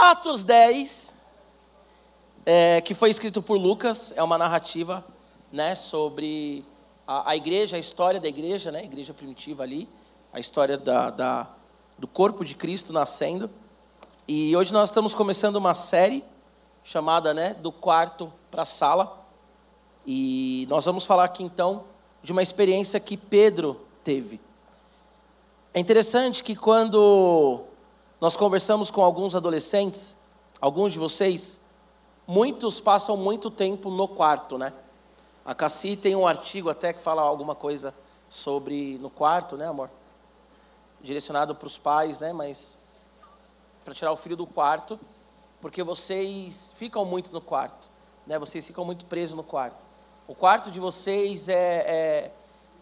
Atos 10, é, que foi escrito por Lucas, é uma narrativa né, sobre a, a, igreja, a história da igreja, né, a igreja primitiva ali, a história da, da, do corpo de Cristo nascendo. E hoje nós estamos começando uma série chamada né, Do Quarto para a Sala. E nós vamos falar aqui então de uma experiência que Pedro teve. É interessante que quando nós conversamos com alguns adolescentes, alguns de vocês, muitos passam muito tempo no quarto, né? A Cassi tem um artigo até que fala alguma coisa sobre no quarto, né, amor? Direcionado para os pais, né? Mas para tirar o filho do quarto, porque vocês ficam muito no quarto, né? Vocês ficam muito presos no quarto. O quarto de vocês é, é,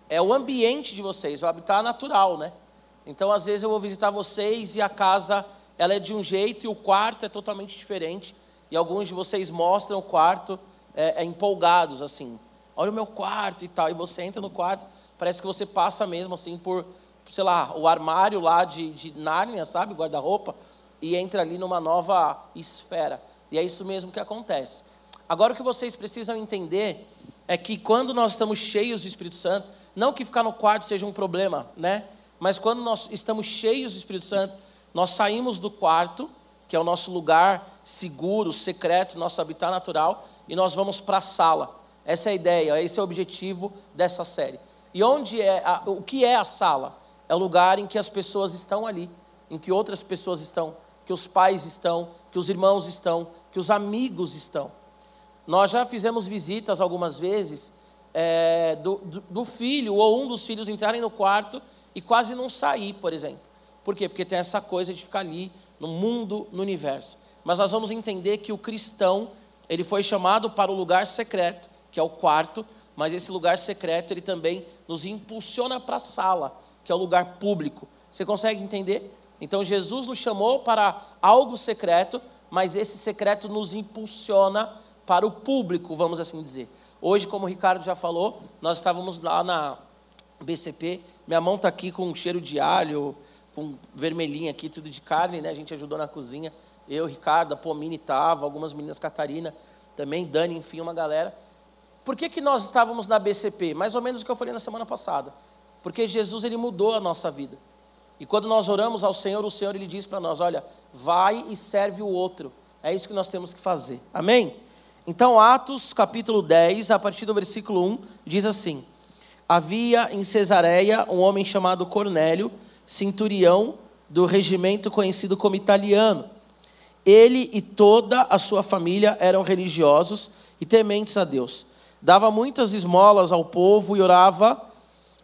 é o ambiente de vocês, o habitat natural, né? Então, às vezes eu vou visitar vocês e a casa ela é de um jeito e o quarto é totalmente diferente. E alguns de vocês mostram o quarto é, é, empolgados, assim. Olha o meu quarto e tal. E você entra no quarto, parece que você passa mesmo, assim, por, sei lá, o armário lá de, de Nárnia, sabe? Guarda-roupa. E entra ali numa nova esfera. E é isso mesmo que acontece. Agora, o que vocês precisam entender é que quando nós estamos cheios do Espírito Santo, não que ficar no quarto seja um problema, né? Mas quando nós estamos cheios do Espírito Santo, nós saímos do quarto, que é o nosso lugar seguro, secreto, nosso habitat natural, e nós vamos para a sala. Essa é a ideia, esse é o objetivo dessa série. E onde é a, o que é a sala? É o lugar em que as pessoas estão ali, em que outras pessoas estão, que os pais estão, que os irmãos estão, que os amigos estão. Nós já fizemos visitas algumas vezes é, do, do, do filho ou um dos filhos entrarem no quarto e quase não sair, por exemplo. Por quê? Porque tem essa coisa de ficar ali no mundo, no universo. Mas nós vamos entender que o cristão, ele foi chamado para o lugar secreto, que é o quarto, mas esse lugar secreto ele também nos impulsiona para a sala, que é o lugar público. Você consegue entender? Então Jesus nos chamou para algo secreto, mas esse secreto nos impulsiona para o público, vamos assim dizer. Hoje, como o Ricardo já falou, nós estávamos lá na BCP. Minha mão está aqui com um cheiro de alho, com vermelhinho aqui, tudo de carne, né? A gente ajudou na cozinha. Eu, Ricardo, a Pomini estava, algumas meninas, Catarina também, Dani, enfim, uma galera. Por que, que nós estávamos na BCP? Mais ou menos o que eu falei na semana passada. Porque Jesus, ele mudou a nossa vida. E quando nós oramos ao Senhor, o Senhor, ele diz para nós, olha, vai e serve o outro. É isso que nós temos que fazer. Amém? Então, Atos, capítulo 10, a partir do versículo 1, diz assim havia em Cesareia um homem chamado Cornélio, centurião do regimento conhecido como italiano. Ele e toda a sua família eram religiosos e tementes a Deus. Dava muitas esmolas ao povo e orava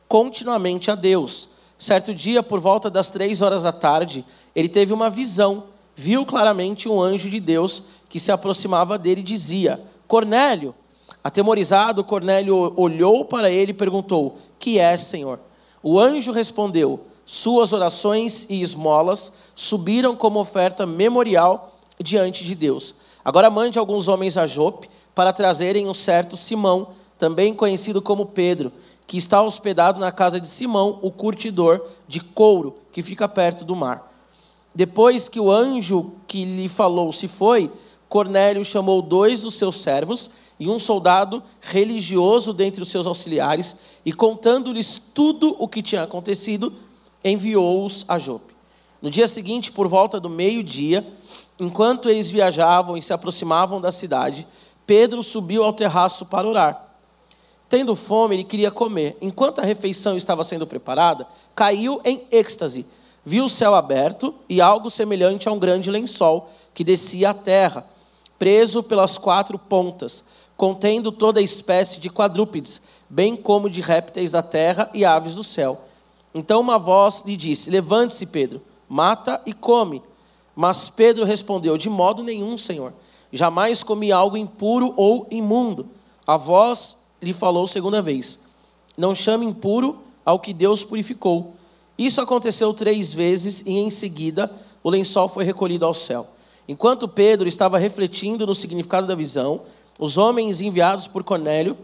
continuamente a Deus. Certo dia, por volta das três horas da tarde, ele teve uma visão. Viu claramente um anjo de Deus que se aproximava dele e dizia: Cornélio. Atemorizado, Cornélio olhou para ele e perguntou: Que é, Senhor? O anjo respondeu: Suas orações e esmolas subiram como oferta memorial diante de Deus. Agora mande alguns homens a Jope para trazerem um certo Simão, também conhecido como Pedro, que está hospedado na casa de Simão, o curtidor de couro, que fica perto do mar. Depois que o anjo que lhe falou se foi, Cornélio chamou dois dos seus servos e um soldado religioso dentre os seus auxiliares, e contando-lhes tudo o que tinha acontecido, enviou-os a Jope. No dia seguinte, por volta do meio-dia, enquanto eles viajavam e se aproximavam da cidade, Pedro subiu ao terraço para orar. Tendo fome, ele queria comer. Enquanto a refeição estava sendo preparada, caiu em êxtase. Viu o céu aberto e algo semelhante a um grande lençol que descia à terra, preso pelas quatro pontas contendo toda espécie de quadrúpedes, bem como de répteis da terra e aves do céu. Então uma voz lhe disse: Levante-se, Pedro, mata e come. Mas Pedro respondeu: De modo nenhum, Senhor. Jamais comi algo impuro ou imundo. A voz lhe falou segunda vez: Não chame impuro ao que Deus purificou. Isso aconteceu três vezes e em seguida o lençol foi recolhido ao céu. Enquanto Pedro estava refletindo no significado da visão, os homens enviados por Cornélio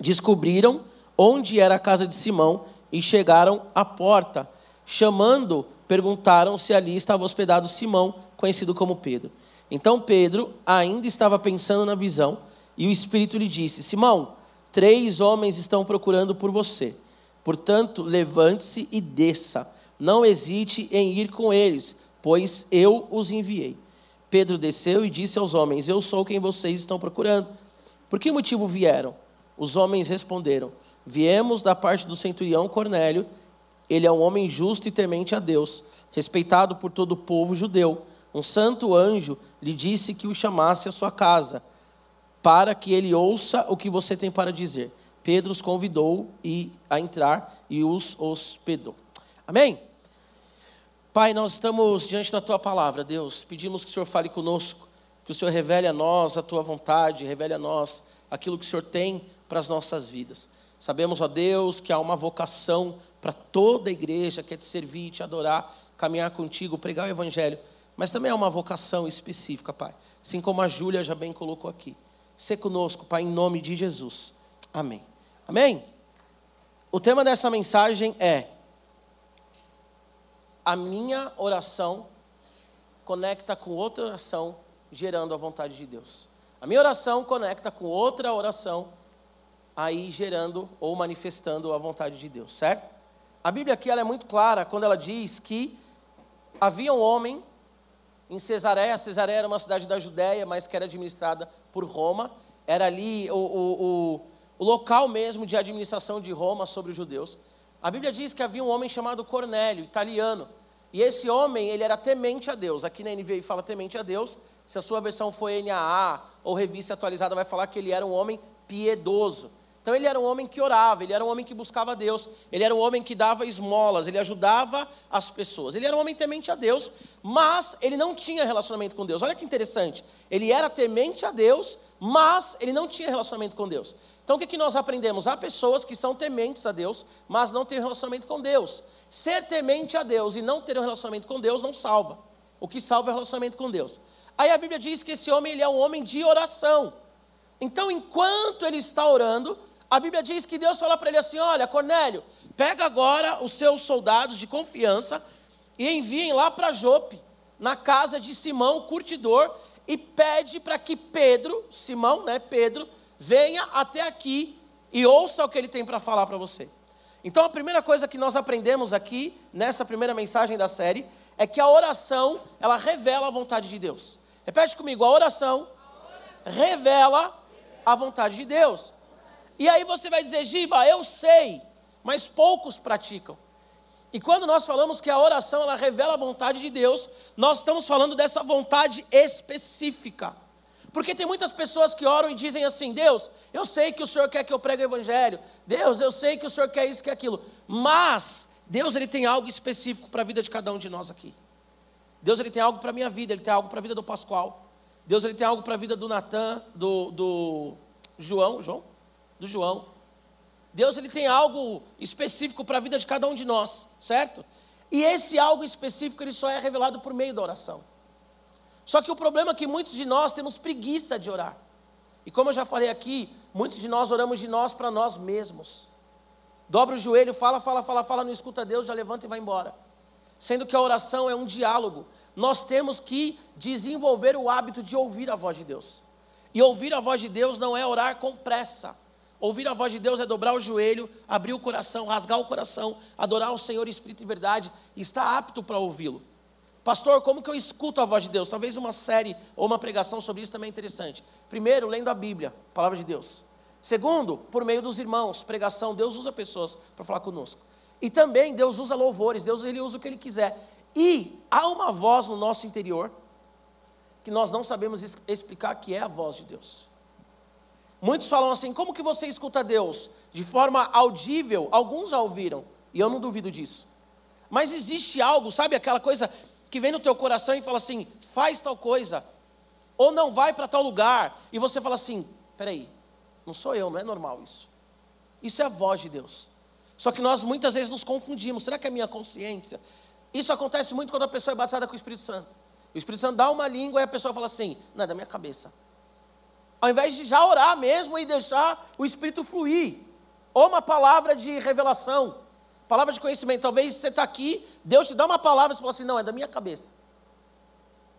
descobriram onde era a casa de Simão e chegaram à porta. Chamando, perguntaram se ali estava hospedado Simão, conhecido como Pedro. Então Pedro ainda estava pensando na visão, e o Espírito lhe disse: Simão, três homens estão procurando por você. Portanto, levante-se e desça. Não hesite em ir com eles, pois eu os enviei. Pedro desceu e disse aos homens: Eu sou quem vocês estão procurando. Por que motivo vieram? Os homens responderam: Viemos da parte do centurião Cornélio. Ele é um homem justo e temente a Deus, respeitado por todo o povo judeu. Um santo anjo lhe disse que o chamasse à sua casa, para que ele ouça o que você tem para dizer. Pedro os convidou a entrar e os hospedou. Amém? Pai, nós estamos diante da tua palavra, Deus. Pedimos que o Senhor fale conosco, que o Senhor revele a nós a tua vontade, revele a nós aquilo que o Senhor tem para as nossas vidas. Sabemos, ó Deus, que há uma vocação para toda a igreja que é te servir, te adorar, caminhar contigo, pregar o evangelho, mas também há uma vocação específica, Pai. Assim como a Júlia já bem colocou aqui. Ser conosco, Pai, em nome de Jesus. Amém. Amém? O tema dessa mensagem é a minha oração conecta com outra oração, gerando a vontade de Deus. A minha oração conecta com outra oração, aí gerando ou manifestando a vontade de Deus, certo? A Bíblia aqui ela é muito clara quando ela diz que havia um homem em Cesareia, Cesareia era uma cidade da Judéia, mas que era administrada por Roma, era ali o, o, o, o local mesmo de administração de Roma sobre os judeus. A Bíblia diz que havia um homem chamado Cornélio, italiano, e esse homem, ele era temente a Deus. Aqui na NVI fala temente a Deus. Se a sua versão for NAA ou revista atualizada, vai falar que ele era um homem piedoso. Então ele era um homem que orava, ele era um homem que buscava Deus, ele era um homem que dava esmolas, ele ajudava as pessoas. Ele era um homem temente a Deus, mas ele não tinha relacionamento com Deus. Olha que interessante. Ele era temente a Deus, mas ele não tinha relacionamento com Deus. Então o que, que nós aprendemos? Há pessoas que são tementes a Deus, mas não têm relacionamento com Deus. Ser temente a Deus e não ter um relacionamento com Deus não salva. O que salva é o relacionamento com Deus. Aí a Bíblia diz que esse homem ele é um homem de oração. Então, enquanto ele está orando, a Bíblia diz que Deus fala para ele assim: Olha, Cornélio, pega agora os seus soldados de confiança e enviem lá para Jope, na casa de Simão, o curtidor, e pede para que Pedro, Simão, né, Pedro, venha até aqui e ouça o que ele tem para falar para você. Então, a primeira coisa que nós aprendemos aqui, nessa primeira mensagem da série, é que a oração, ela revela a vontade de Deus. Repete comigo, a oração, revela a vontade de Deus. E aí você vai dizer, Giba, eu sei, mas poucos praticam. E quando nós falamos que a oração ela revela a vontade de Deus, nós estamos falando dessa vontade específica. Porque tem muitas pessoas que oram e dizem assim: Deus, eu sei que o Senhor quer que eu pregue o Evangelho. Deus, eu sei que o Senhor quer isso, quer aquilo. Mas Deus ele tem algo específico para a vida de cada um de nós aqui. Deus ele tem algo para a minha vida, ele tem algo para a vida do Pascoal. Deus ele tem algo para a vida do Natan, do, do João, João? do João. Deus ele tem algo específico para a vida de cada um de nós, certo? E esse algo específico ele só é revelado por meio da oração. Só que o problema é que muitos de nós temos preguiça de orar. E como eu já falei aqui, muitos de nós oramos de nós para nós mesmos. Dobra o joelho, fala, fala, fala, fala, não escuta Deus, já levanta e vai embora. Sendo que a oração é um diálogo. Nós temos que desenvolver o hábito de ouvir a voz de Deus. E ouvir a voz de Deus não é orar com pressa. Ouvir a voz de Deus é dobrar o joelho, abrir o coração, rasgar o coração, adorar o Senhor espírito e verdade, e estar apto para ouvi-lo. Pastor, como que eu escuto a voz de Deus? Talvez uma série ou uma pregação sobre isso também é interessante. Primeiro, lendo a Bíblia, a palavra de Deus. Segundo, por meio dos irmãos, pregação, Deus usa pessoas para falar conosco. E também Deus usa louvores, Deus ele usa o que ele quiser. E há uma voz no nosso interior que nós não sabemos explicar que é a voz de Deus. Muitos falam assim: como que você escuta Deus? De forma audível, alguns já ouviram, e eu não duvido disso. Mas existe algo, sabe aquela coisa que vem no teu coração e fala assim: faz tal coisa, ou não vai para tal lugar, e você fala assim: peraí, não sou eu, não é normal isso. Isso é a voz de Deus. Só que nós muitas vezes nos confundimos: será que é minha consciência? Isso acontece muito quando a pessoa é batizada com o Espírito Santo. O Espírito Santo dá uma língua e a pessoa fala assim: não, é da minha cabeça. Ao invés de já orar mesmo e deixar o Espírito fluir. Ou uma palavra de revelação, palavra de conhecimento. Talvez você está aqui, Deus te dá uma palavra e você fala assim: não, é da minha cabeça.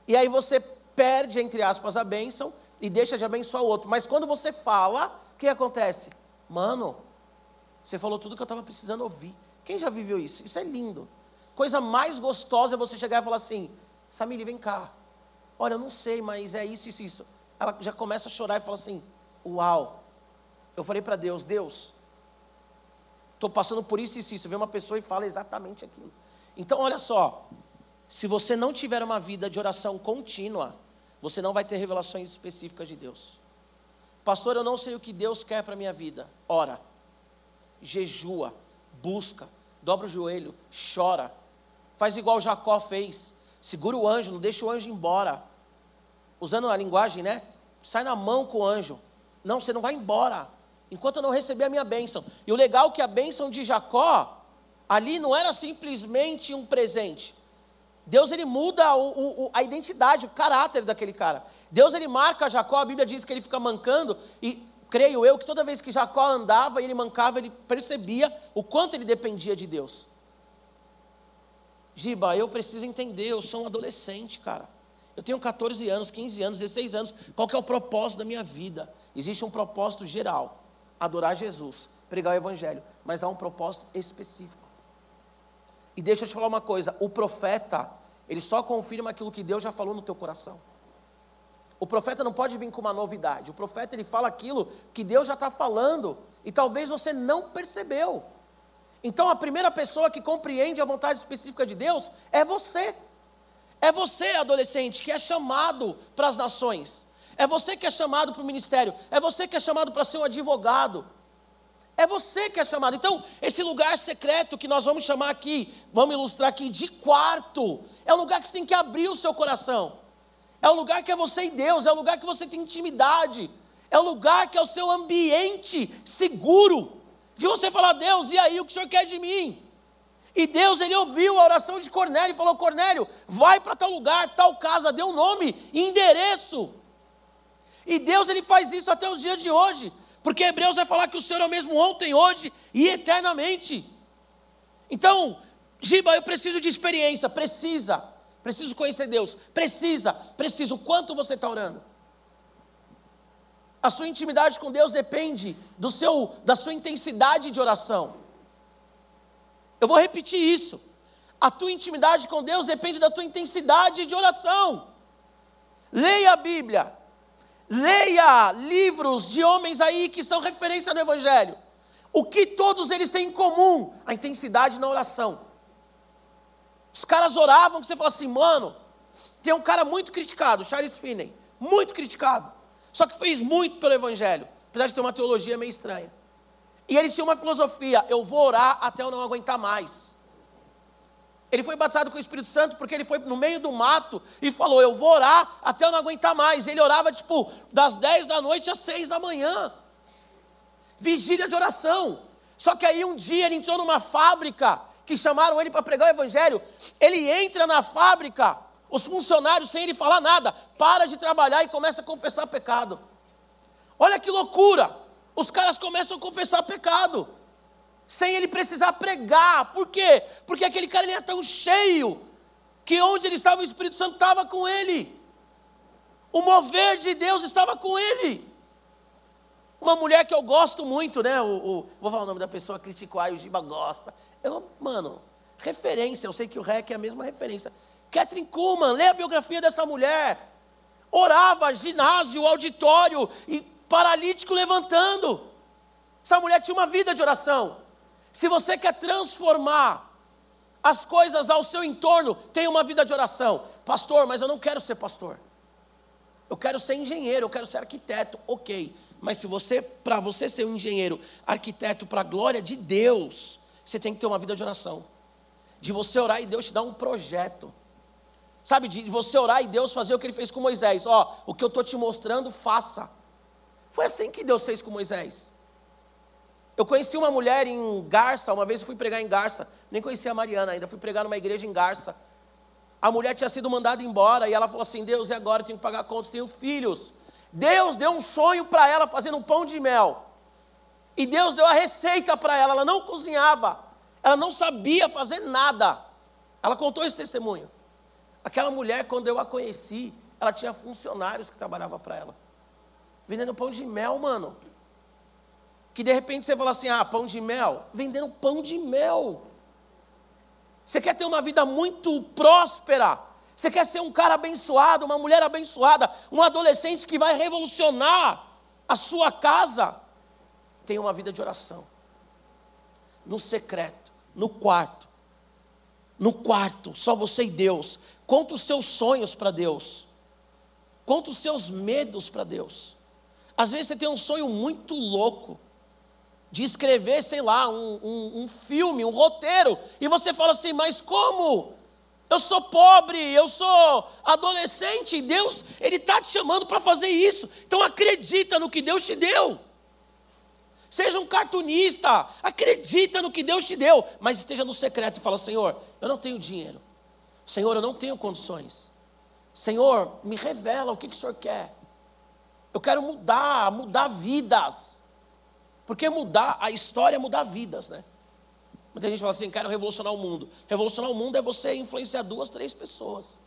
e aí você perde, entre aspas, a bênção e deixa de abençoar o outro. Mas quando você fala, o que acontece? Mano, você falou tudo que eu estava precisando ouvir. Quem já viveu isso? Isso é lindo. Coisa mais gostosa é você chegar e falar assim: Samiri, vem cá. Olha, eu não sei, mas é isso, isso, isso. Ela já começa a chorar e fala assim: Uau. Eu falei para Deus: Deus, estou passando por isso, isso, isso. Vem uma pessoa e fala exatamente aquilo. Então, olha só. Se você não tiver uma vida de oração contínua, você não vai ter revelações específicas de Deus. Pastor, eu não sei o que Deus quer para a minha vida. Ora, jejua, busca, dobra o joelho, chora. Faz igual Jacó fez. Segura o anjo, não deixa o anjo embora. Usando a linguagem, né? Sai na mão com o anjo. Não, você não vai embora. Enquanto eu não receber a minha bênção. E o legal é que a bênção de Jacó, ali não era simplesmente um presente. Deus ele muda o, o, a identidade, o caráter daquele cara. Deus ele marca Jacó, a Bíblia diz que ele fica mancando, e creio eu que toda vez que Jacó andava e ele mancava, ele percebia o quanto ele dependia de Deus. Giba, eu preciso entender, eu sou um adolescente, cara. Eu tenho 14 anos, 15 anos, 16 anos. Qual que é o propósito da minha vida? Existe um propósito geral: adorar Jesus, pregar o Evangelho. Mas há um propósito específico. E deixa eu te falar uma coisa: o profeta, ele só confirma aquilo que Deus já falou no teu coração. O profeta não pode vir com uma novidade. O profeta ele fala aquilo que Deus já está falando e talvez você não percebeu. Então a primeira pessoa que compreende a vontade específica de Deus é você. É você, adolescente, que é chamado para as nações. É você que é chamado para o ministério. É você que é chamado para ser um advogado. É você que é chamado. Então, esse lugar secreto que nós vamos chamar aqui, vamos ilustrar aqui de quarto, é o lugar que você tem que abrir o seu coração. É o lugar que é você e Deus, é o lugar que você tem intimidade. É o lugar que é o seu ambiente seguro. De você falar, Deus, e aí, o que o Senhor quer de mim? E Deus, ele ouviu a oração de Cornélio e falou: Cornélio, vai para tal lugar, tal casa, deu nome, endereço. E Deus, ele faz isso até os dias de hoje. Porque Hebreus vai falar que o Senhor é o mesmo ontem, hoje e eternamente. Então, Giba, eu preciso de experiência, precisa. Preciso conhecer Deus, precisa, preciso. Quanto você está orando? A sua intimidade com Deus depende do seu, da sua intensidade de oração. Eu vou repetir isso. A tua intimidade com Deus depende da tua intensidade de oração. Leia a Bíblia, Leia livros de homens aí que são referência no Evangelho. O que todos eles têm em comum? A intensidade na oração. Os caras oravam que você fala assim, mano, tem um cara muito criticado, Charles Finney, muito criticado. Só que fez muito pelo Evangelho, apesar de ter uma teologia meio estranha. E ele tinha uma filosofia: eu vou orar até eu não aguentar mais. Ele foi batizado com o Espírito Santo porque ele foi no meio do mato e falou: Eu vou orar até eu não aguentar mais. Ele orava tipo das 10 da noite às 6 da manhã. Vigília de oração. Só que aí um dia ele entrou numa fábrica que chamaram ele para pregar o evangelho. Ele entra na fábrica, os funcionários, sem ele falar nada, para de trabalhar e começa a confessar pecado. Olha que loucura! Os caras começam a confessar pecado sem ele precisar pregar. Por quê? Porque aquele cara ele é tão cheio que onde ele estava o Espírito Santo estava com ele. O mover de Deus estava com ele. Uma mulher que eu gosto muito, né? O, o vou falar o nome da pessoa, criticou, aí o Giba gosta. Eu, mano, referência, eu sei que o REC é a mesma referência. Catherine Kuhlman, lê a biografia dessa mulher. Orava, ginásio, auditório, e paralítico levantando. Essa mulher tinha uma vida de oração. Se você quer transformar as coisas ao seu entorno, tenha uma vida de oração. Pastor, mas eu não quero ser pastor. Eu quero ser engenheiro, eu quero ser arquiteto, ok. Mas se você, para você ser um engenheiro, arquiteto para a glória de Deus, você tem que ter uma vida de oração. De você orar e Deus te dar um projeto. Sabe, de você orar e Deus fazer o que ele fez com Moisés. Ó, o que eu estou te mostrando, faça. Foi assim que Deus fez com Moisés. Eu conheci uma mulher em Garça, uma vez eu fui pregar em Garça, nem conhecia a Mariana ainda, fui pregar numa igreja em Garça. A mulher tinha sido mandada embora e ela falou assim: Deus, e agora? Eu tenho que pagar contas, tenho filhos. Deus deu um sonho para ela fazendo um pão de mel. E Deus deu a receita para ela, ela não cozinhava, ela não sabia fazer nada. Ela contou esse testemunho. Aquela mulher, quando eu a conheci, ela tinha funcionários que trabalhavam para ela. Vendendo pão de mel, mano. Que de repente você fala assim: ah, pão de mel. Vendendo pão de mel. Você quer ter uma vida muito próspera. Você quer ser um cara abençoado, uma mulher abençoada, um adolescente que vai revolucionar a sua casa. Tenha uma vida de oração. No secreto, no quarto. No quarto, só você e Deus. Conta os seus sonhos para Deus. Conta os seus medos para Deus. Às vezes você tem um sonho muito louco de escrever, sei lá, um, um, um, filme, um roteiro, e você fala assim, mas como? Eu sou pobre, eu sou adolescente, e Deus, Ele está te chamando para fazer isso. Então acredita no que Deus te deu. Seja um cartunista, acredita no que Deus te deu, mas esteja no secreto e fala: Senhor, eu não tenho dinheiro. Senhor, eu não tenho condições. Senhor, me revela o que, que o Senhor quer. Eu quero mudar, mudar vidas. Porque mudar a história é mudar vidas, né? Muita gente fala assim, quero revolucionar o mundo. Revolucionar o mundo é você influenciar duas, três pessoas.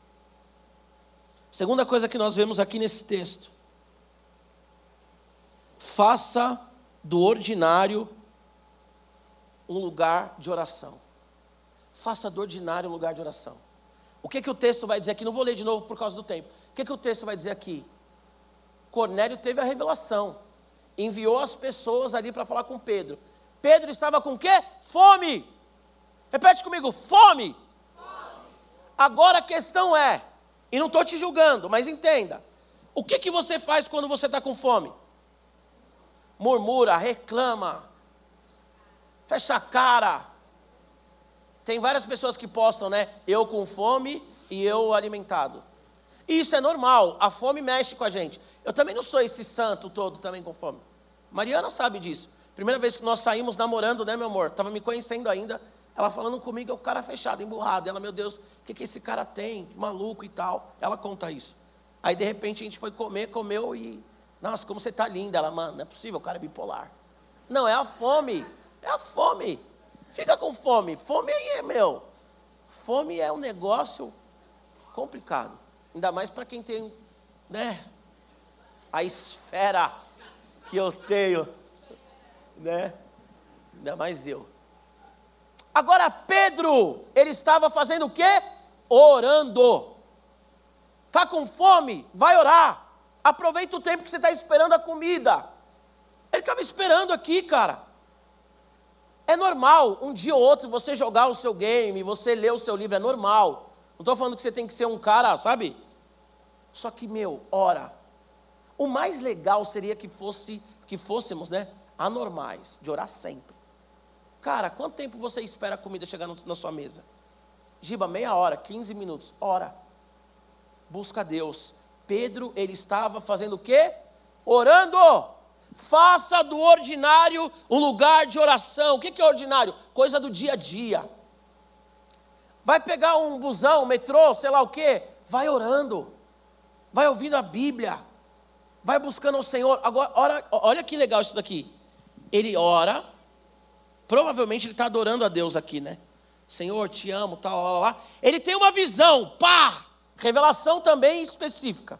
Segunda coisa que nós vemos aqui nesse texto. Faça do ordinário um lugar de oração. Faça do ordinário um lugar de oração. O que, que o texto vai dizer aqui? Não vou ler de novo por causa do tempo. O que, que o texto vai dizer aqui? Cornélio teve a revelação, enviou as pessoas ali para falar com Pedro. Pedro estava com quê? Fome. Repete comigo, fome. fome. Agora a questão é, e não estou te julgando, mas entenda: o que, que você faz quando você está com fome? murmura, reclama, fecha a cara. Tem várias pessoas que postam, né? Eu com fome e eu alimentado. E isso é normal, a fome mexe com a gente. Eu também não sou esse santo todo também com fome. Mariana sabe disso. Primeira vez que nós saímos namorando, né, meu amor? Estava me conhecendo ainda. Ela falando comigo, é o cara fechado, emburrado. Ela, meu Deus, o que, que esse cara tem? Maluco e tal. Ela conta isso. Aí, de repente, a gente foi comer, comeu e nossa, como você está linda. Ela, mano, não é possível, o cara é bipolar. Não, é a fome. É a fome. Fica com fome. Fome aí é meu. Fome é um negócio complicado. Ainda mais para quem tem, né? A esfera que eu tenho, né? Ainda mais eu. Agora Pedro, ele estava fazendo o quê? Orando. Tá com fome? Vai orar. Aproveita o tempo que você está esperando a comida. Ele estava esperando aqui, cara. É normal, um dia ou outro, você jogar o seu game, você ler o seu livro, é normal. Não estou falando que você tem que ser um cara, sabe? Só que, meu, ora. O mais legal seria que fosse, que fôssemos, né, anormais, de orar sempre. Cara, quanto tempo você espera a comida chegar no, na sua mesa? Giba, meia hora, 15 minutos. Ora. Busca Deus. Pedro, ele estava fazendo o quê? Orando. Faça do ordinário um lugar de oração. O que é ordinário? Coisa do dia a dia. Vai pegar um busão, um metrô, sei lá o quê? Vai orando. Vai ouvindo a Bíblia. Vai buscando o Senhor. Agora, ora, olha que legal isso daqui. Ele ora. Provavelmente ele está adorando a Deus aqui, né? Senhor, te amo, tal, lá, lá. Ele tem uma visão, pá! Revelação também específica.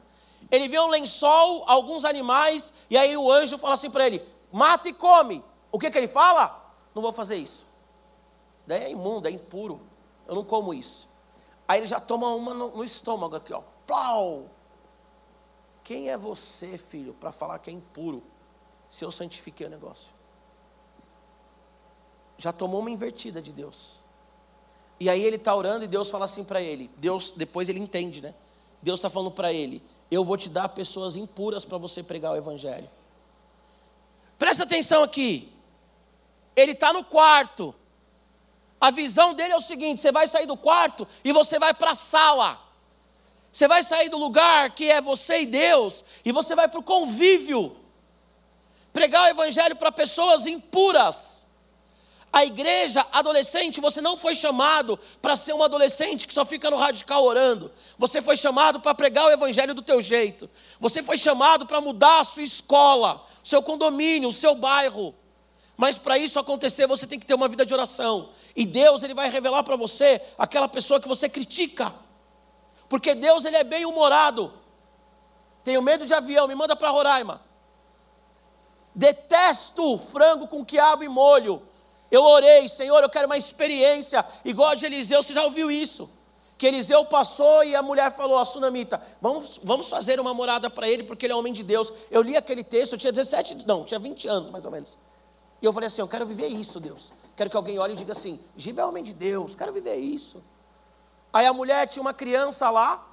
Ele vê um lençol, alguns animais, e aí o anjo fala assim para ele: mata e come. O que, que ele fala? Não vou fazer isso. Daí é imundo, é impuro. Eu não como isso. Aí ele já toma uma no, no estômago aqui, ó. Plau! Quem é você, filho, para falar que é impuro, se eu santifiquei o negócio? Já tomou uma invertida de Deus. E aí ele está orando e Deus fala assim para ele. Deus, depois ele entende, né? Deus está falando para ele: Eu vou te dar pessoas impuras para você pregar o evangelho. Presta atenção aqui. Ele está no quarto. A visão dele é o seguinte: você vai sair do quarto e você vai para a sala. Você vai sair do lugar que é você e Deus e você vai para o convívio. Pregar o evangelho para pessoas impuras. A igreja adolescente, você não foi chamado para ser um adolescente que só fica no radical orando. Você foi chamado para pregar o evangelho do teu jeito. Você foi chamado para mudar a sua escola, seu condomínio, o seu bairro. Mas para isso acontecer, você tem que ter uma vida de oração. E Deus, ele vai revelar para você aquela pessoa que você critica. Porque Deus ele é bem humorado. Tenho medo de avião, me manda para Roraima. Detesto frango com quiabo e molho. Eu orei, Senhor, eu quero uma experiência igual a de Eliseu. Você já ouviu isso? Que Eliseu passou e a mulher falou, a sunamita, vamos, vamos fazer uma morada para ele, porque ele é homem de Deus. Eu li aquele texto, eu tinha 17, não, tinha 20 anos mais ou menos. E eu falei assim: eu quero viver isso, Deus. Quero que alguém olhe e diga assim: Giba é homem de Deus, quero viver isso. Aí a mulher tinha uma criança lá,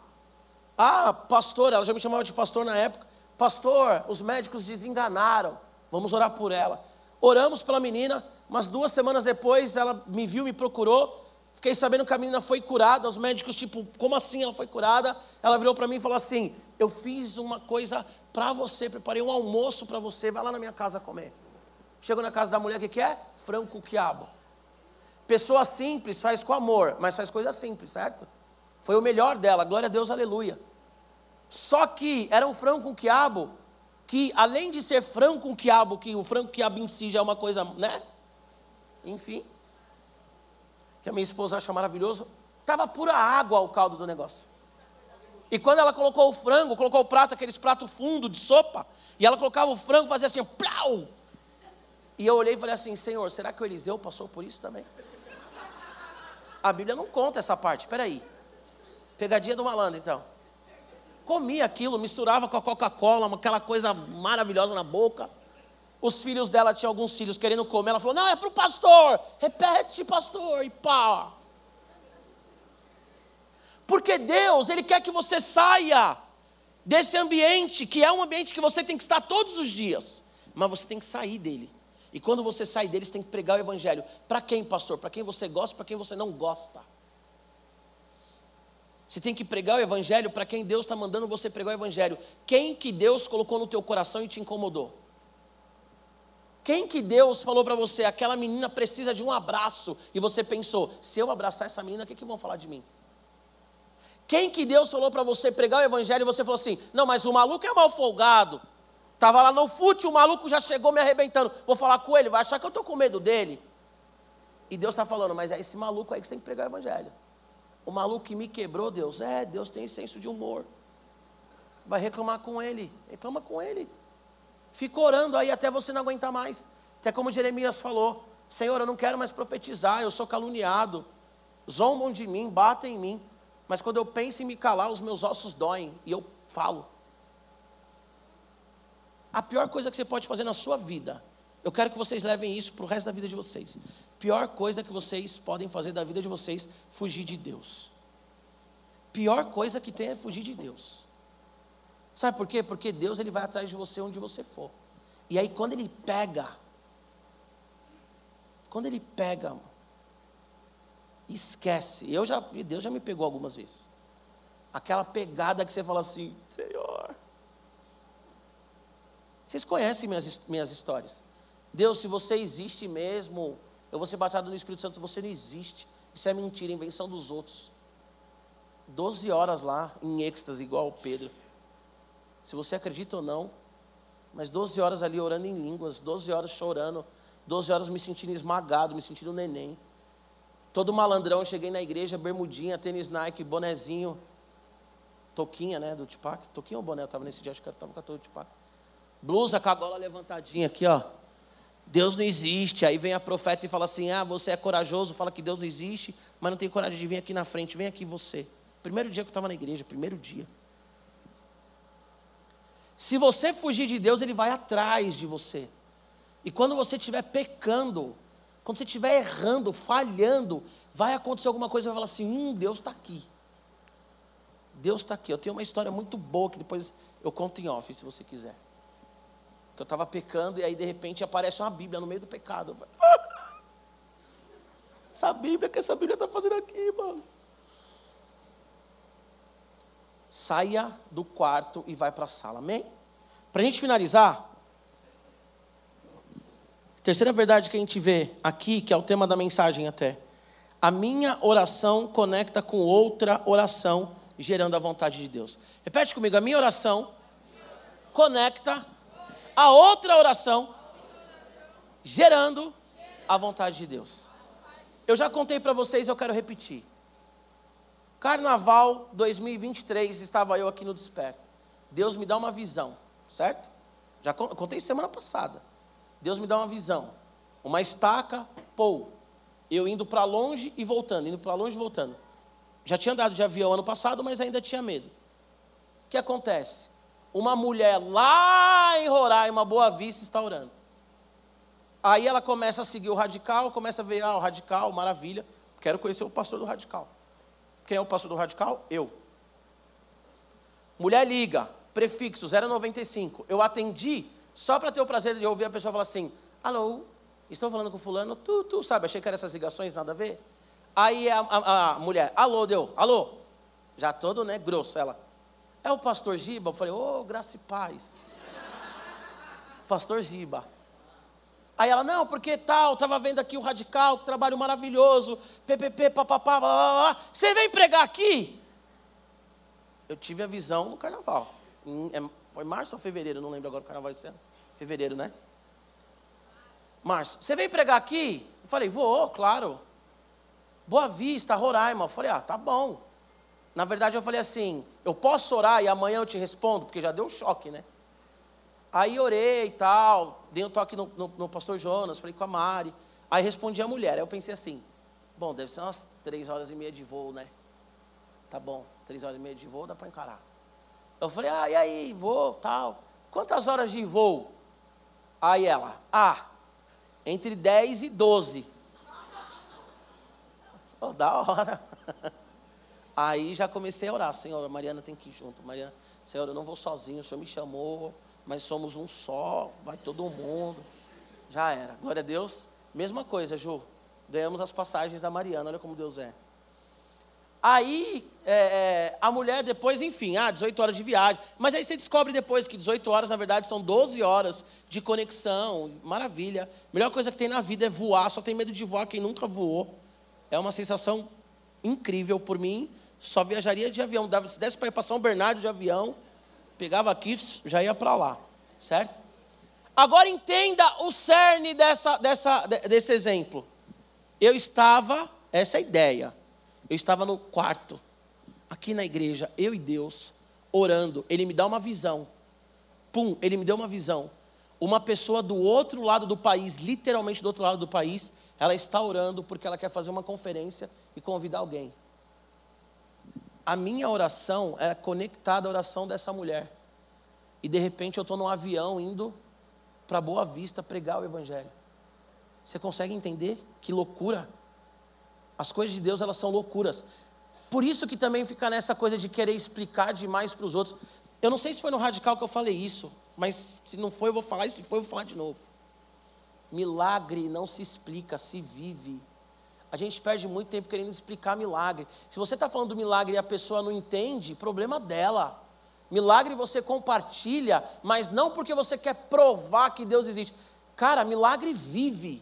ah, pastor, ela já me chamava de pastor na época. Pastor, os médicos desenganaram. Vamos orar por ela. Oramos pela menina, mas duas semanas depois ela me viu, me procurou. Fiquei sabendo que a menina foi curada. Os médicos, tipo, como assim ela foi curada? Ela virou para mim e falou assim: Eu fiz uma coisa para você, preparei um almoço para você, vai lá na minha casa comer. Chegou na casa da mulher, o que, que é? Frango com quiabo. Pessoa simples faz com amor, mas faz coisa simples, certo? Foi o melhor dela, glória a Deus, aleluia. Só que era um frango com quiabo, que além de ser frango com quiabo, que o frango com quiabo em si já é uma coisa, né? Enfim. Que a minha esposa acha maravilhoso. Estava pura água o caldo do negócio. E quando ela colocou o frango, colocou o prato, aqueles pratos fundo de sopa, e ela colocava o frango, fazia assim, plau! E eu olhei e falei assim, Senhor, será que o Eliseu passou por isso também? A Bíblia não conta essa parte, peraí. Pegadinha do malandro, então comia aquilo, misturava com a Coca-Cola, aquela coisa maravilhosa na boca. Os filhos dela tinham alguns filhos querendo comer. Ela falou: Não, é para o pastor. Repete, pastor. E pá. Porque Deus, Ele quer que você saia desse ambiente, que é um ambiente que você tem que estar todos os dias. Mas você tem que sair dele. E quando você sai dele, você tem que pregar o Evangelho. Para quem, pastor? Para quem você gosta, para quem você não gosta. Você tem que pregar o evangelho para quem Deus está mandando você pregar o evangelho. Quem que Deus colocou no teu coração e te incomodou? Quem que Deus falou para você, aquela menina precisa de um abraço, e você pensou, se eu abraçar essa menina, o que, que vão falar de mim? Quem que Deus falou para você pregar o evangelho e você falou assim, não, mas o maluco é mal folgado, estava lá no fute, o maluco já chegou me arrebentando, vou falar com ele, vai achar que eu estou com medo dele. E Deus está falando, mas é esse maluco aí que você tem que pregar o evangelho. O maluco que me quebrou, Deus, é, Deus tem senso de humor. Vai reclamar com ele, reclama com ele. Fica orando aí até você não aguentar mais. Até como Jeremias falou: Senhor, eu não quero mais profetizar, eu sou caluniado. Zombam de mim, batem em mim. Mas quando eu penso em me calar, os meus ossos doem e eu falo. A pior coisa que você pode fazer na sua vida, eu quero que vocês levem isso para o resto da vida de vocês pior coisa que vocês podem fazer da vida de vocês, fugir de Deus. Pior coisa que tem é fugir de Deus. Sabe por quê? Porque Deus ele vai atrás de você onde você for. E aí quando ele pega, quando ele pega, esquece. Eu já, Deus já me pegou algumas vezes. Aquela pegada que você fala assim, Senhor. Vocês conhecem minhas, minhas histórias. Deus, se você existe mesmo, eu vou ser batizado no Espírito Santo, você não existe. Isso é mentira, invenção dos outros. Doze horas lá, em êxtase, igual o Pedro. Se você acredita ou não, mas 12 horas ali orando em línguas, 12 horas chorando, 12 horas me sentindo esmagado, me sentindo neném. Todo malandrão, cheguei na igreja, bermudinha, tênis Nike, bonezinho, toquinha, né, do Tupac. Toquinha ou boné? Eu estava nesse dia, acho que eu estava com a do Tupac. Blusa com a gola levantadinha aqui, ó. Deus não existe. Aí vem a profeta e fala assim: Ah, você é corajoso, fala que Deus não existe, mas não tem coragem de vir aqui na frente. Vem aqui você. Primeiro dia que eu estava na igreja, primeiro dia. Se você fugir de Deus, Ele vai atrás de você. E quando você estiver pecando, quando você estiver errando, falhando, vai acontecer alguma coisa e vai falar assim: Hum, Deus está aqui. Deus está aqui. Eu tenho uma história muito boa que depois eu conto em off, se você quiser que eu estava pecando e aí de repente aparece uma Bíblia no meio do pecado. Eu falei, ah, essa Bíblia, que essa Bíblia está fazendo aqui, mano? Saia do quarto e vai para a sala, amém? Para a gente finalizar, terceira verdade que a gente vê aqui, que é o tema da mensagem até. A minha oração conecta com outra oração, gerando a vontade de Deus. Repete comigo, a minha oração conecta a outra oração, gerando a vontade de Deus. Eu já contei para vocês, eu quero repetir. Carnaval 2023, estava eu aqui no Desperta. Deus me dá uma visão, certo? Já contei semana passada. Deus me dá uma visão. Uma estaca, pô. Eu indo para longe e voltando, indo para longe e voltando. Já tinha andado de avião ano passado, mas ainda tinha medo. O que acontece? Uma mulher lá em Roraima, Boa Vista, está orando. Aí ela começa a seguir o radical, começa a ver, ah, o radical, maravilha. Quero conhecer o pastor do radical. Quem é o pastor do radical? Eu. Mulher liga, prefixo 095. Eu atendi só para ter o prazer de ouvir a pessoa falar assim: alô, estou falando com fulano, tu, tu sabe, achei que eram essas ligações, nada a ver. Aí a, a, a mulher, alô, deu, alô. Já todo, né, grosso, ela. É o pastor Giba? Eu falei, ô, oh, graça e paz. pastor Giba. Aí ela, não, porque tal, estava vendo aqui o radical, que trabalho maravilhoso, PPP, papapá, blá, blá, blá. Você vem pregar aqui? Eu tive a visão no carnaval. Em, é, foi março ou fevereiro? Não lembro agora o carnaval desse ano. Fevereiro, né? Março. Você vem pregar aqui? Eu falei, vou, claro. Boa Vista, Roraima. Eu falei, ah, tá bom. Na verdade, eu falei assim: eu posso orar e amanhã eu te respondo, porque já deu choque, né? Aí orei e tal, dei um toque no, no, no, pastor Jonas, falei com a Mari. Aí respondi a mulher. Aí eu pensei assim: bom, deve ser umas três horas e meia de voo, né? Tá bom, três horas e meia de voo dá para encarar. Eu falei: ah, e aí, voo, tal. Quantas horas de voo? Aí ela: ah, entre 10 e 12. Oh, da hora. Aí já comecei a orar, Senhor, a Mariana tem que ir junto. Mariana, Senhor, eu não vou sozinho, o Senhor me chamou, mas somos um só, vai todo mundo. Já era. Glória a Deus. Mesma coisa, Ju. Ganhamos as passagens da Mariana, olha como Deus é. Aí, é, é, a mulher depois, enfim, ah, 18 horas de viagem. Mas aí você descobre depois que 18 horas, na verdade, são 12 horas de conexão. Maravilha. Melhor coisa que tem na vida é voar. Só tem medo de voar quem nunca voou. É uma sensação incrível por mim. Só viajaria de avião. Se desse para ir para São Bernardo de avião, pegava aqui, já ia para lá. Certo? Agora entenda o cerne dessa, dessa, desse exemplo. Eu estava, essa é a ideia. Eu estava no quarto, aqui na igreja, eu e Deus, orando. Ele me dá uma visão. Pum, ele me deu uma visão. Uma pessoa do outro lado do país, literalmente do outro lado do país, ela está orando porque ela quer fazer uma conferência e convidar alguém. A minha oração é conectada à oração dessa mulher. E de repente eu estou num avião indo para Boa Vista pregar o Evangelho. Você consegue entender que loucura? As coisas de Deus, elas são loucuras. Por isso que também fica nessa coisa de querer explicar demais para os outros. Eu não sei se foi no radical que eu falei isso, mas se não foi, eu vou falar, e se foi, eu vou falar de novo. Milagre não se explica, se vive. A gente perde muito tempo querendo explicar milagre. Se você está falando do milagre e a pessoa não entende, problema dela. Milagre você compartilha, mas não porque você quer provar que Deus existe. Cara, milagre vive.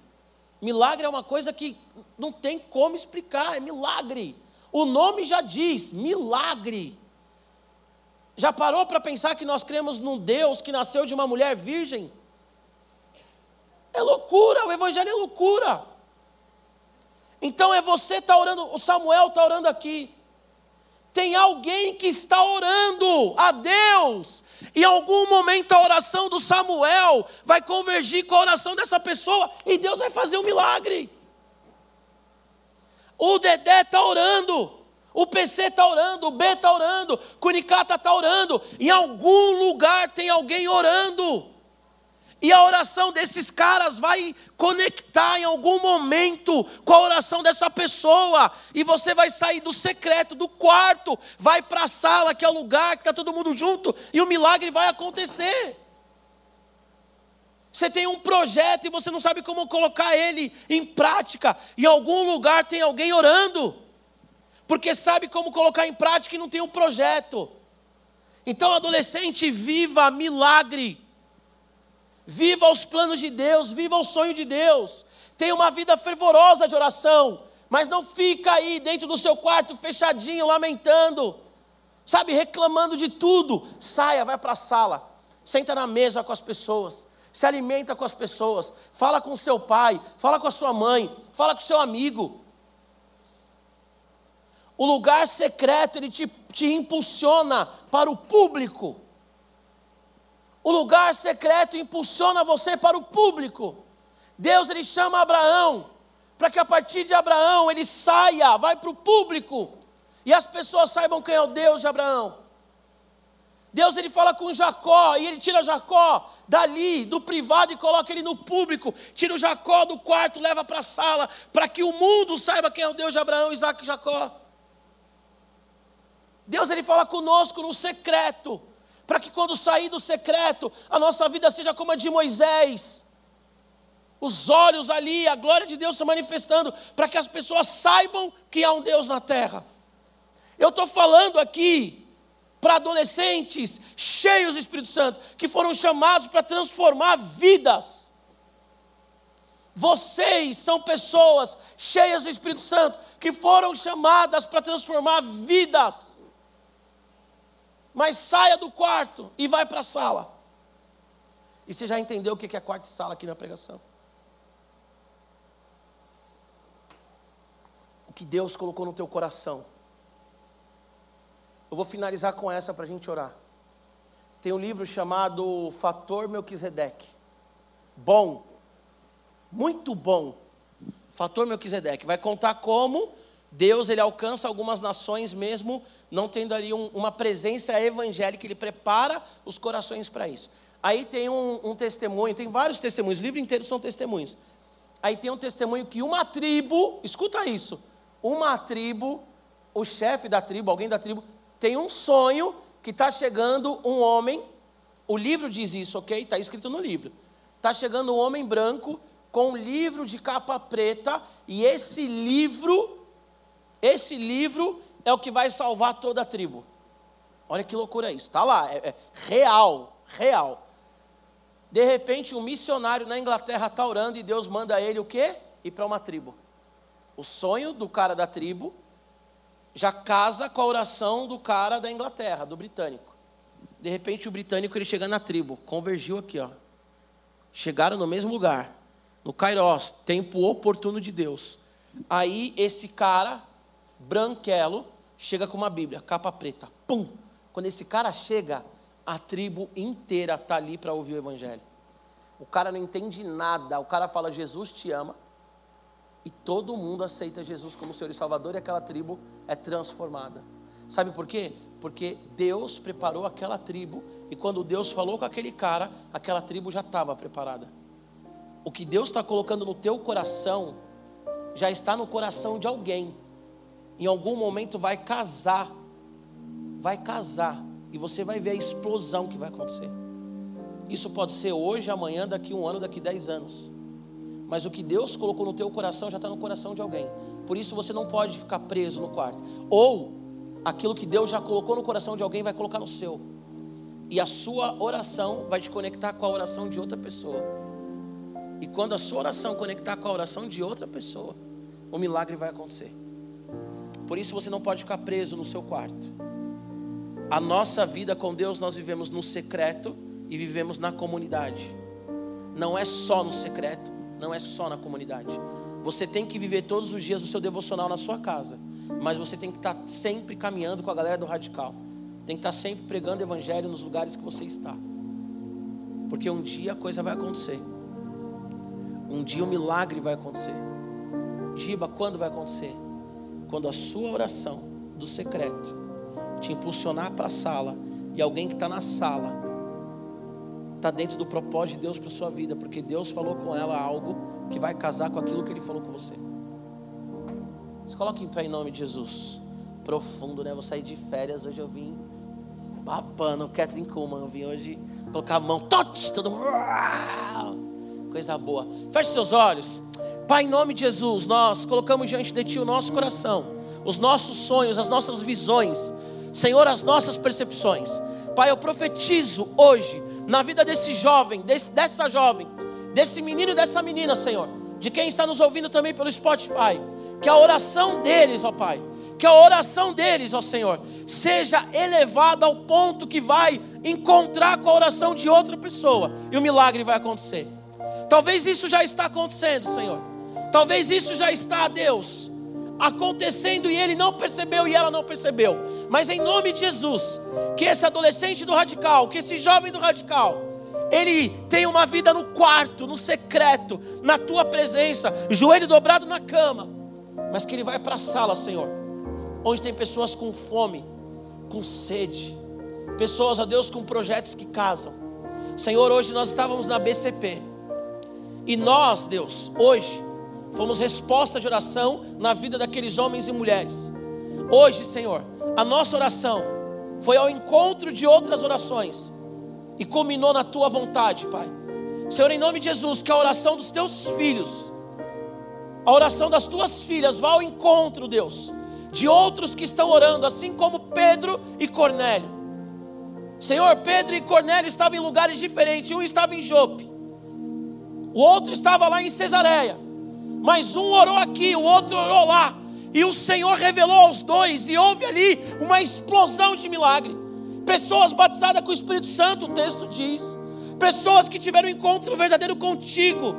Milagre é uma coisa que não tem como explicar, é milagre. O nome já diz, milagre. Já parou para pensar que nós cremos num Deus que nasceu de uma mulher virgem? É loucura, o Evangelho é loucura. Então é você está orando, o Samuel está orando aqui. Tem alguém que está orando a Deus. Em algum momento a oração do Samuel vai convergir com a oração dessa pessoa e Deus vai fazer um milagre. O Dedé está orando, o PC está orando, o B está orando, o Cunicata está orando. Em algum lugar tem alguém orando. E a oração desses caras vai conectar em algum momento com a oração dessa pessoa. E você vai sair do secreto, do quarto, vai para a sala, que é o lugar que está todo mundo junto, e o milagre vai acontecer. Você tem um projeto e você não sabe como colocar ele em prática. Em algum lugar tem alguém orando, porque sabe como colocar em prática e não tem um projeto. Então, adolescente, viva milagre. Viva os planos de Deus, viva o sonho de Deus. Tenha uma vida fervorosa de oração, mas não fica aí dentro do seu quarto fechadinho, lamentando, sabe, reclamando de tudo. Saia, vai para a sala, senta na mesa com as pessoas, se alimenta com as pessoas, fala com seu pai, fala com a sua mãe, fala com seu amigo. O lugar secreto, ele te, te impulsiona para o público. O lugar secreto impulsiona você para o público. Deus ele chama Abraão para que a partir de Abraão ele saia, vai para o público e as pessoas saibam quem é o Deus de Abraão. Deus ele fala com Jacó e ele tira Jacó dali, do privado e coloca ele no público. Tira o Jacó do quarto, leva para a sala, para que o mundo saiba quem é o Deus de Abraão, Isaac e Jacó. Deus ele fala conosco no secreto, para que quando sair do secreto, a nossa vida seja como a de Moisés. Os olhos ali, a glória de Deus se manifestando, para que as pessoas saibam que há um Deus na terra. Eu estou falando aqui para adolescentes cheios do Espírito Santo, que foram chamados para transformar vidas. Vocês são pessoas cheias do Espírito Santo, que foram chamadas para transformar vidas. Mas saia do quarto e vai para a sala. E você já entendeu o que é quarto e sala aqui na pregação? O que Deus colocou no teu coração eu vou finalizar com essa para a gente orar. Tem um livro chamado Fator Melquisedeque. Bom, muito bom. Fator Melquisedeque. Vai contar como Deus ele alcança algumas nações mesmo não tendo ali um, uma presença evangélica, ele prepara os corações para isso. Aí tem um, um, testemunho, tem vários testemunhos, o livro inteiro são testemunhos. Aí tem um testemunho que uma tribo, escuta isso, uma tribo, o chefe da tribo, alguém da tribo, tem um sonho que está chegando um homem, o livro diz isso, ok? Está escrito no livro. Está chegando um homem branco com um livro de capa preta, e esse livro, esse livro é o que vai salvar toda a tribo. Olha que loucura isso, está lá, é, é real, real. De repente, um missionário na Inglaterra está orando e Deus manda ele o quê? Ir para uma tribo. O sonho do cara da tribo já casa com a oração do cara da Inglaterra, do britânico. De repente o britânico ele chega na tribo, convergiu aqui, ó. Chegaram no mesmo lugar, no Kairos, tempo oportuno de Deus. Aí esse cara, branquelo, chega com uma Bíblia, capa preta. Pum! Quando esse cara chega, a tribo inteira está ali para ouvir o evangelho. O cara não entende nada, o cara fala: Jesus te ama. E todo mundo aceita Jesus como Senhor e Salvador e aquela tribo é transformada. Sabe por quê? Porque Deus preparou aquela tribo e quando Deus falou com aquele cara, aquela tribo já estava preparada. O que Deus está colocando no teu coração já está no coração de alguém. Em algum momento vai casar, vai casar e você vai ver a explosão que vai acontecer. Isso pode ser hoje, amanhã, daqui um ano, daqui dez anos. Mas o que Deus colocou no teu coração já está no coração de alguém. Por isso você não pode ficar preso no quarto. Ou aquilo que Deus já colocou no coração de alguém vai colocar no seu. E a sua oração vai te conectar com a oração de outra pessoa. E quando a sua oração conectar com a oração de outra pessoa, o milagre vai acontecer. Por isso você não pode ficar preso no seu quarto. A nossa vida com Deus nós vivemos no secreto e vivemos na comunidade. Não é só no secreto, não é só na comunidade. Você tem que viver todos os dias o seu devocional na sua casa, mas você tem que estar sempre caminhando com a galera do radical. Tem que estar sempre pregando evangelho nos lugares que você está. Porque um dia a coisa vai acontecer. Um dia o um milagre vai acontecer. Giba, quando vai acontecer? Quando a sua oração do secreto te impulsionar para a sala e alguém que está na sala está dentro do propósito de Deus para sua vida, porque Deus falou com ela algo que vai casar com aquilo que Ele falou com você. Se coloque em pé em nome de Jesus. Profundo, né? Vou sair de férias. Hoje eu vim babando, Catherine Kuhlman. Eu vim hoje colocar a mão, tot, todo mundo. Coisa boa. Feche seus olhos. Pai, em nome de Jesus, nós colocamos diante de Ti o nosso coração, os nossos sonhos, as nossas visões, Senhor, as nossas percepções. Pai, eu profetizo hoje na vida desse jovem, desse, dessa jovem, desse menino e dessa menina, Senhor, de quem está nos ouvindo também pelo Spotify, que a oração deles, ó Pai, que a oração deles, ó Senhor, seja elevada ao ponto que vai encontrar com a oração de outra pessoa e o milagre vai acontecer. Talvez isso já está acontecendo, Senhor. Talvez isso já está, Deus, acontecendo e ele não percebeu e ela não percebeu. Mas em nome de Jesus, que esse adolescente do radical, que esse jovem do radical, ele tem uma vida no quarto, no secreto, na tua presença, joelho dobrado na cama, mas que ele vai para a sala, Senhor, onde tem pessoas com fome, com sede, pessoas, ó Deus, com projetos que casam. Senhor, hoje nós estávamos na BCP, e nós, Deus, hoje, fomos resposta de oração na vida daqueles homens e mulheres. Hoje, Senhor, a nossa oração foi ao encontro de outras orações e culminou na tua vontade, Pai. Senhor, em nome de Jesus, que a oração dos teus filhos, a oração das tuas filhas vá ao encontro, Deus, de outros que estão orando, assim como Pedro e Cornélio. Senhor, Pedro e Cornélio estavam em lugares diferentes, um estava em Jope, o outro estava lá em Cesareia. Mas um orou aqui, o outro orou lá. E o Senhor revelou aos dois, e houve ali uma explosão de milagre. Pessoas batizadas com o Espírito Santo, o texto diz. Pessoas que tiveram um encontro verdadeiro contigo.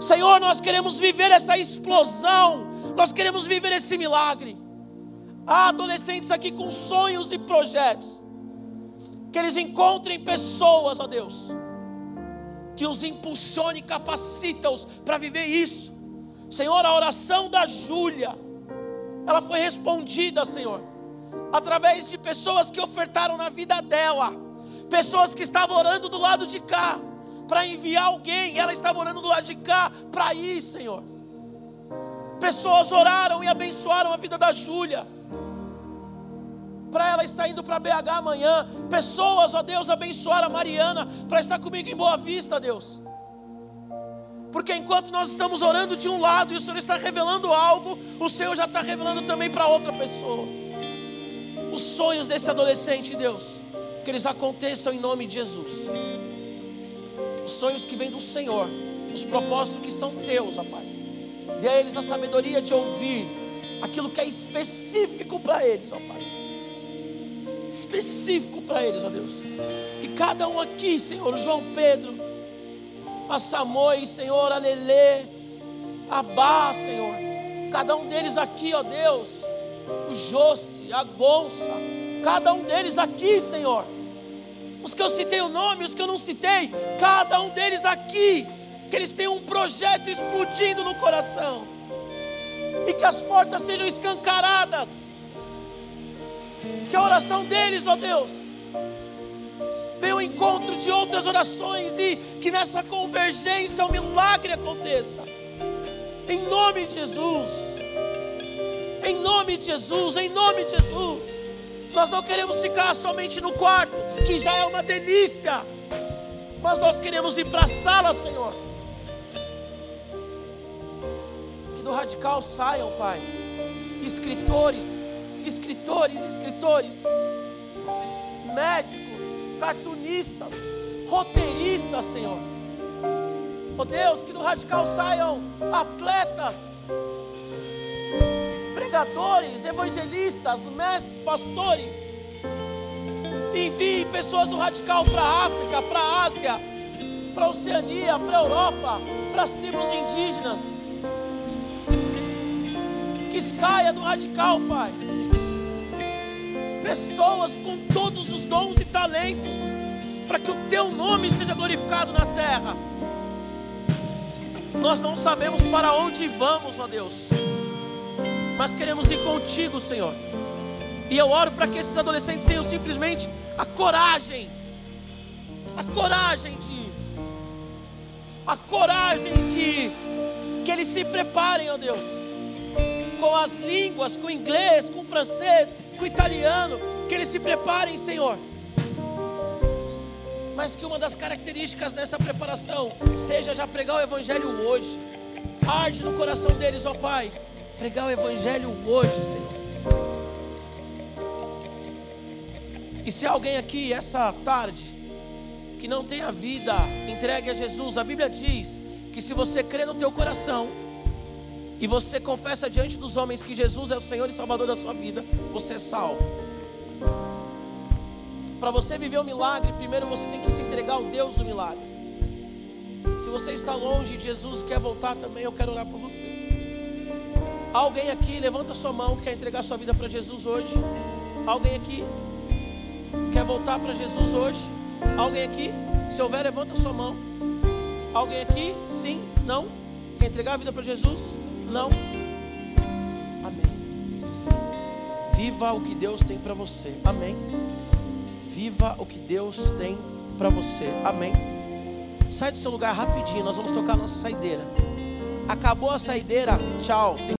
Senhor, nós queremos viver essa explosão. Nós queremos viver esse milagre. Há adolescentes aqui com sonhos e projetos. Que eles encontrem pessoas, ó Deus que os impulsione e capacita-os para viver isso. Senhor, a oração da Júlia, ela foi respondida, Senhor, através de pessoas que ofertaram na vida dela, pessoas que estavam orando do lado de cá, para enviar alguém, ela estava orando do lado de cá para ir, Senhor. Pessoas oraram e abençoaram a vida da Júlia para ela estar indo para BH amanhã. Pessoas, ó Deus, abençoar a Mariana para estar comigo em Boa Vista, Deus. Porque enquanto nós estamos orando de um lado e o Senhor está revelando algo, o Senhor já está revelando também para outra pessoa. Os sonhos desse adolescente, Deus, que eles aconteçam em nome de Jesus. Os sonhos que vêm do Senhor, os propósitos que são teus, ó Pai. Dê a eles a sabedoria de ouvir aquilo que é específico para eles, ó Pai específico para eles, ó Deus. Que cada um aqui, Senhor, João Pedro, a Samoi, Senhor, a Lelê, a Bá, Senhor, cada um deles aqui, ó Deus, o Josse, a Gonça, cada um deles aqui, Senhor, os que eu citei o nome, os que eu não citei, cada um deles aqui, que eles tenham um projeto explodindo no coração, e que as portas sejam escancaradas, que a oração deles, ó Deus, venha ao encontro de outras orações e que nessa convergência o um milagre aconteça. Em nome de Jesus. Em nome de Jesus, em nome de Jesus. Nós não queremos ficar somente no quarto, que já é uma delícia. Mas nós queremos ir para a sala, Senhor. Que do radical saiam, Pai, escritores, escritores, escritores, médicos, cartunistas, roteiristas, Senhor. Oh Deus, que do radical saiam atletas, pregadores, evangelistas, mestres, pastores. Envie pessoas do radical para a África, para a Ásia, para a Oceania, para a Europa, para as tribos indígenas. Que saia do radical, Pai pessoas todos os dons e talentos, para que o teu nome seja glorificado na terra. Nós não sabemos para onde vamos, ó Deus, mas queremos ir contigo, Senhor. E eu oro para que esses adolescentes tenham simplesmente a coragem, a coragem de ir, a coragem de que eles se preparem, ó Deus, com as línguas, com o inglês, com o francês, com o italiano, que eles se preparem, Senhor. Mas que uma das características dessa preparação seja já pregar o Evangelho hoje. Arde no coração deles, ó Pai, pregar o Evangelho hoje, Senhor. E se alguém aqui essa tarde que não tem a vida entregue a Jesus, a Bíblia diz que se você crê no teu coração e você confessa diante dos homens que Jesus é o Senhor e Salvador da sua vida, você é salvo. Para você viver o milagre, primeiro você tem que se entregar ao Deus do milagre. Se você está longe de Jesus quer voltar também, eu quero orar por você. Alguém aqui, levanta sua mão, quer entregar sua vida para Jesus hoje? Alguém aqui quer voltar para Jesus hoje? Alguém aqui? Se houver, levanta sua mão. Alguém aqui? Sim? Não? Quer entregar a vida para Jesus? Não? Amém. Viva o que Deus tem para você. Amém. Viva o que Deus tem para você. Amém. Sai do seu lugar rapidinho, nós vamos tocar a nossa saideira. Acabou a saideira, tchau. Tem